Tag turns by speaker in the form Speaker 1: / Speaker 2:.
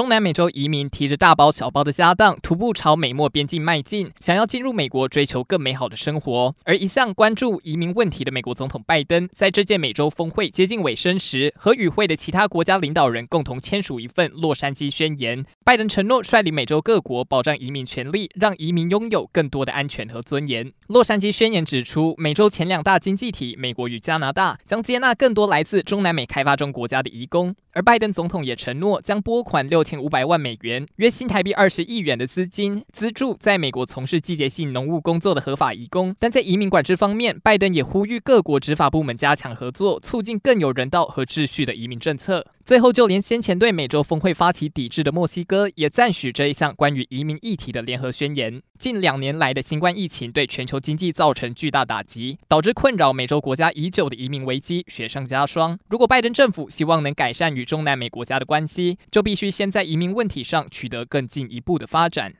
Speaker 1: 中南美洲移民提着大包小包的家当，徒步朝美墨边境迈进，想要进入美国追求更美好的生活。而一向关注移民问题的美国总统拜登，在这届美洲峰会接近尾声时，和与会的其他国家领导人共同签署一份洛杉矶宣言。拜登承诺率领美洲各国保障移民权利，让移民拥有更多的安全和尊严。洛杉矶宣言指出，美洲前两大经济体美国与加拿大将接纳更多来自中南美开发中国家的移工。而拜登总统也承诺将拨款六千千五百万美元，约新台币二十亿元的资金，资助在美国从事季节性农务工作的合法移工。但在移民管制方面，拜登也呼吁各国执法部门加强合作，促进更有人道和秩序的移民政策。最后，就连先前对美洲峰会发起抵制的墨西哥，也赞许这一项关于移民议题的联合宣言。近两年来的新冠疫情对全球经济造成巨大打击，导致困扰美洲国家已久的移民危机雪上加霜。如果拜登政府希望能改善与中南美国家的关系，就必须先在移民问题上取得更进一步的发展。